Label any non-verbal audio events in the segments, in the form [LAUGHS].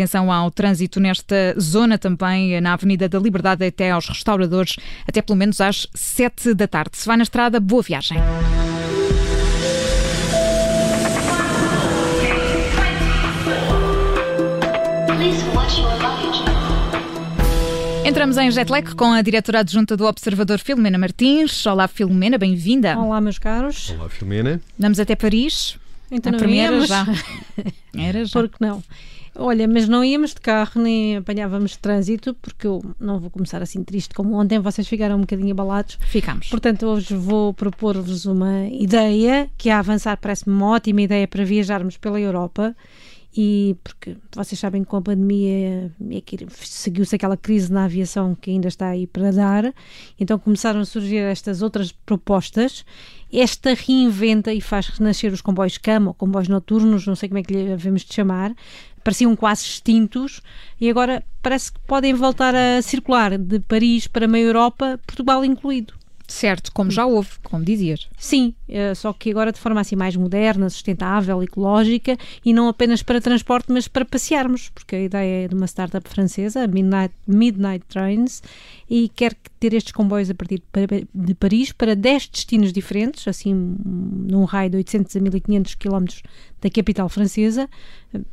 Atenção ao trânsito nesta zona também, na Avenida da Liberdade até aos restauradores, até pelo menos às 7 da tarde. Se vai na estrada, boa viagem. Entramos em Jetlag com a diretora adjunta do Observador Filomena Martins. Olá, Filomena, bem-vinda. Olá, meus caros. Olá, Filomena. Vamos até Paris. Então a não primeira íamos. já. [LAUGHS] Era já. Por que não? Olha, mas não íamos de carro nem apanhávamos trânsito, porque eu não vou começar assim triste como ontem, vocês ficaram um bocadinho abalados. Ficamos. Portanto, hoje vou propor-vos uma ideia que a avançar parece-me uma ótima ideia para viajarmos pela Europa. E porque vocês sabem que com a pandemia é seguiu-se aquela crise na aviação que ainda está aí para dar, então começaram a surgir estas outras propostas. Esta reinventa e faz renascer os comboios cama ou comboios noturnos, não sei como é que lhe devemos de chamar, pareciam quase extintos e agora parece que podem voltar a circular de Paris para a meia Europa, Portugal incluído. Certo, como já houve, como dizias. Sim, eh, só que agora de forma assim mais moderna, sustentável, ecológica e não apenas para transporte, mas para passearmos, porque a ideia é de uma startup francesa, Midnight, Midnight Trains, e quer ter estes comboios a partir de Paris para 10 destinos diferentes, assim num raio de 800 a 1500 km da capital francesa,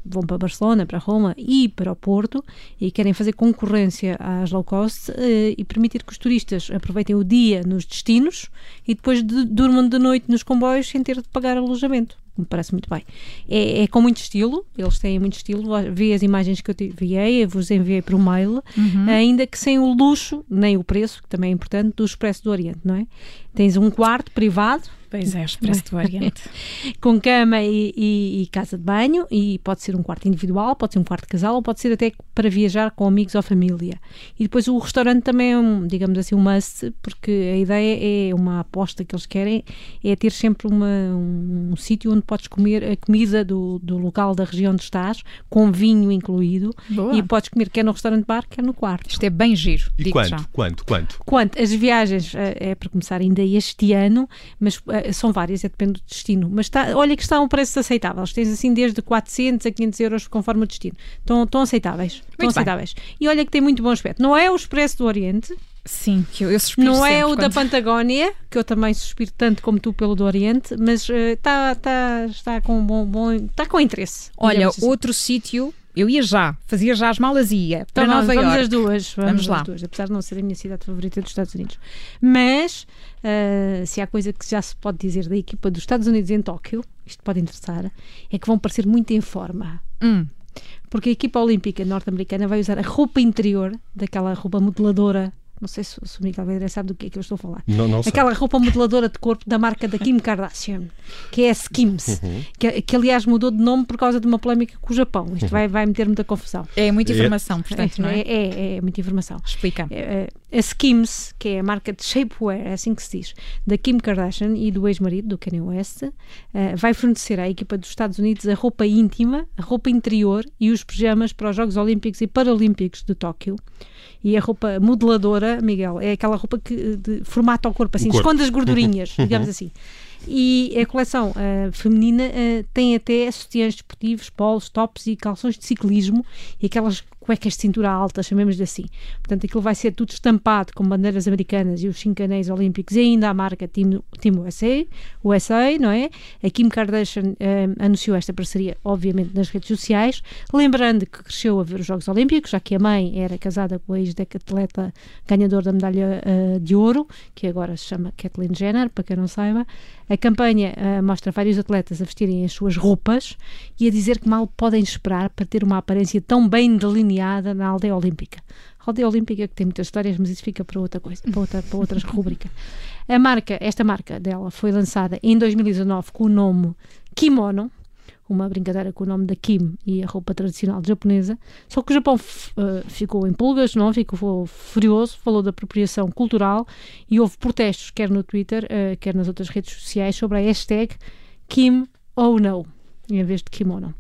vão para Barcelona, para Roma e para o Porto e querem fazer concorrência às low cost eh, e permitir que os turistas aproveitem o dia nos destinos e depois de, durmam de noite nos comboios sem ter de pagar alojamento me parece muito bem. É, é, com muito estilo, eles têm muito estilo. Vi as imagens que eu te enviei, eu vos enviei por um mail, uhum. ainda que sem o luxo, nem o preço, que também é importante, do Expresso do Oriente, não é? Tens um quarto privado. Pois é, Expresso do Oriente. [LAUGHS] com cama e, e, e, casa de banho, e pode ser um quarto individual, pode ser um quarto de casal, ou pode ser até para viajar com amigos ou família. E depois o restaurante também é um, digamos assim, um must, porque a ideia é uma aposta que eles querem, é ter sempre uma, um, um sítio onde podes comer a comida do, do local da região onde estás, com vinho incluído, Boa. e podes comer quer no restaurante bar, quer no quarto. Isto é bem giro. E quanto, já. quanto? Quanto? Quanto? As viagens é para começar ainda este ano, mas são várias, é depende do destino. Mas está, olha que estão preços aceitáveis. Tens assim desde 400 a 500 euros conforme o destino. Estão, estão aceitáveis. Estão aceitáveis. E olha que tem muito bom aspecto. Não é o Expresso do Oriente. Sim, que eu, eu suspiro Não é o quando... da Patagónia, que eu também suspiro tanto como tu pelo do Oriente, mas está, uh, tá, está com bom, bom está com interesse. Olha, assim. outro sítio eu ia já, fazia já as malas e ia para então, Nova vamos York. as duas, vamos, vamos lá. Duas, apesar de não ser a minha cidade favorita dos Estados Unidos. Mas, uh, se há coisa que já se pode dizer da equipa dos Estados Unidos em Tóquio, isto pode interessar, é que vão parecer muito em forma. Hum. Porque a equipa olímpica norte-americana vai usar a roupa interior, daquela roupa modeladora não sei se, se o Miguel Vedra sabe do que é que eu estou a falar. Não, não Aquela roupa modeladora de corpo da marca da Kim Kardashian, que é a Skims, uhum. que, que, aliás mudou de nome por causa de uma polémica com o Japão. Isto uhum. vai, vai meter muita confusão. É muita informação, portanto, é, não é? É, é, é muita informação. Explica. É, a Skims, que é a marca de shapewear, é assim que se diz, da Kim Kardashian e do ex-marido, do Kanye West, uh, vai fornecer à equipa dos Estados Unidos a roupa íntima, a roupa interior e os pijamas para os Jogos Olímpicos e Paralímpicos de Tóquio. E a roupa modeladora, Miguel, é aquela roupa que de, formata o corpo, assim, o corpo. esconde as gordurinhas, [LAUGHS] digamos assim. E a coleção uh, feminina uh, tem até sutiãs desportivos, polos, tops e calções de ciclismo e aquelas cuecas de cintura alta, chamemos-lhe assim. Portanto, aquilo vai ser tudo estampado com bandeiras americanas e os cinco anéis olímpicos e ainda a marca Team, Team USA, USA, não é? A Kim Kardashian um, anunciou esta parceria, obviamente, nas redes sociais, lembrando que cresceu a ver os Jogos Olímpicos, já que a mãe era casada com a ex-decatleta ganhador da medalha uh, de ouro, que agora se chama Kathleen Jenner, para quem não saiba. A campanha uh, mostra vários atletas a vestirem as suas roupas e a dizer que mal podem esperar para ter uma aparência tão bem delineada na aldeia olímpica. A aldeia olímpica que tem muitas histórias, mas isso fica para outra coisa, para outra, para outras rubrica. A marca, esta marca dela foi lançada em 2019 com o nome Kimono, uma brincadeira com o nome da Kim e a roupa tradicional japonesa. Só que o Japão uh, ficou em pulgas, não ficou furioso, falou da apropriação cultural e houve protestos, quer no Twitter, uh, quer nas outras redes sociais, sobre a hashtag Kim ou no, em vez de kimono.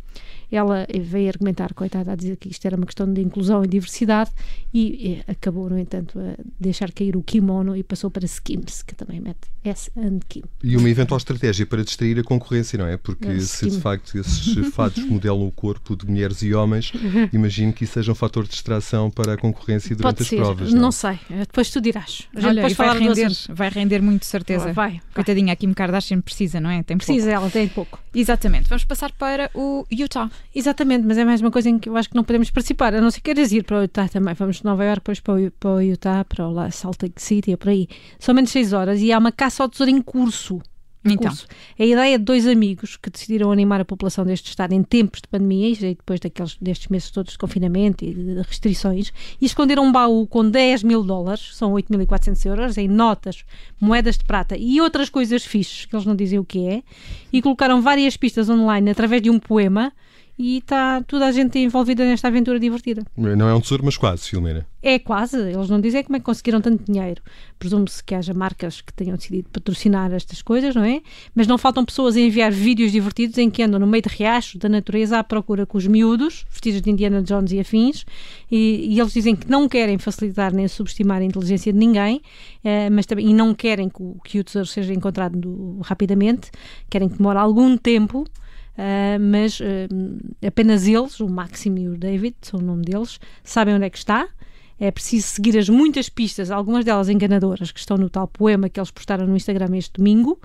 Ela veio argumentar, coitada, a dizer que isto era uma questão de inclusão e diversidade e, e acabou, no entanto, a deixar cair o kimono e passou para Skims, que também mete S and Kim. E uma eventual estratégia para distrair a concorrência, não é? Porque É, se de facto esses [LAUGHS] fatos modelam o corpo de mulheres e homens, [LAUGHS] imagino que isso seja um fator de distração para a concorrência durante Pode as ser, provas. não, Não, sei, depois tu dirás. Olha, depois vai render, vai render muito, certeza. Vai, vai. Coitadinha, a Kim Kardashian precisa, não é? Tem pouco. Precisa, ela tem pouco. Exatamente. Vamos passar para o Utah. Exatamente, mas é mais uma coisa em que eu acho que não podemos participar, a não ser que queiras ir para o Utah também. Vamos de Nova Iorque, depois para o, para o Utah, para o lá, Salt Lake City, é por aí. São menos 6 horas e há uma caça ao tesouro em curso. Então. curso. A ideia de dois amigos que decidiram animar a população deste estado em tempos de pandemia e depois daqueles, destes meses todos de confinamento e de restrições e esconderam um baú com 10 mil dólares, são 8.400 euros, em notas, moedas de prata e outras coisas fixes, que eles não dizem o que é, e colocaram várias pistas online através de um poema e está toda a gente envolvida nesta aventura divertida. Não é um tesouro, mas quase, Filomena. É quase, eles não dizem como é que conseguiram tanto dinheiro. Presume-se que haja marcas que tenham decidido patrocinar estas coisas, não é? Mas não faltam pessoas a enviar vídeos divertidos em que andam no meio de riachos da natureza à procura com os miúdos, vestidos de Indiana Jones e afins, e, e eles dizem que não querem facilitar nem subestimar a inteligência de ninguém, eh, mas também, e não querem que o, que o tesouro seja encontrado do- rapidamente, querem que demore algum tempo. Uh, mas uh, apenas eles, o Máximo e o David, são o nome deles, sabem onde é que está. É preciso seguir as muitas pistas, algumas delas enganadoras, que estão no tal poema que eles postaram no Instagram este domingo.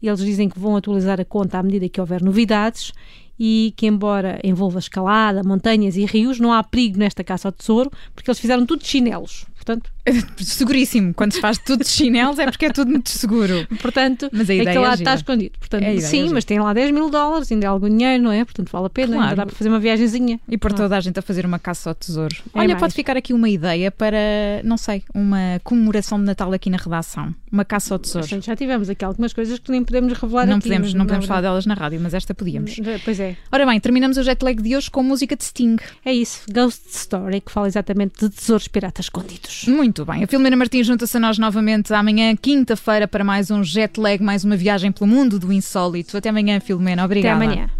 Eles dizem que vão atualizar a conta à medida que houver novidades e que, embora envolva escalada, montanhas e rios, não há perigo nesta caça ao tesouro, porque eles fizeram tudo de chinelos. Portanto, [LAUGHS] Seguríssimo. Quando se faz tudo de chinelos é porque é tudo muito seguro. portanto Mas a é ideia que é lá gira. está escondido. Portanto, É é sim, gira. mas tem lá 10 mil dólares, ainda é algum dinheiro, não é? Portanto, vale a pena, Claro. ainda dá para fazer uma viagenzinha. E por toda a gente a fazer uma caça ao tesouro. É Olha, mais. pode ficar aqui uma ideia para, não sei, uma comemoração de Natal aqui na redação. Uma caça ao tesouro. Portanto, já tivemos aqui algumas coisas que nem podemos revelar Não aqui. podemos, não podemos falar é delas na rádio, mas esta podíamos. verdade. Pois é, Ora bem, terminamos o jet lag de hoje com música de Sting. é isso. Ghost Story, que fala exatamente de tesouros piratas escondidos. Muito bem. A Filomena Martins junta-se a nós novamente amanhã, quinta-feira, para mais um jet lag, mais uma viagem pelo mundo do insólito. Até amanhã, Filomena. Até Obrigada. amanhã.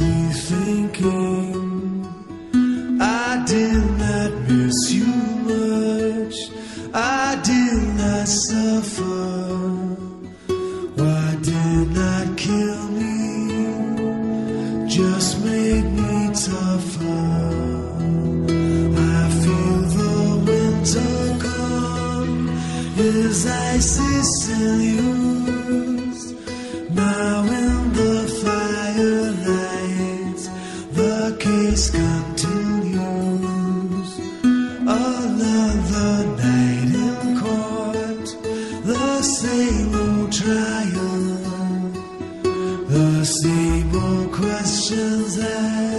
Me thinking. I did not miss you much. I did not suffer. Why did not questions asked.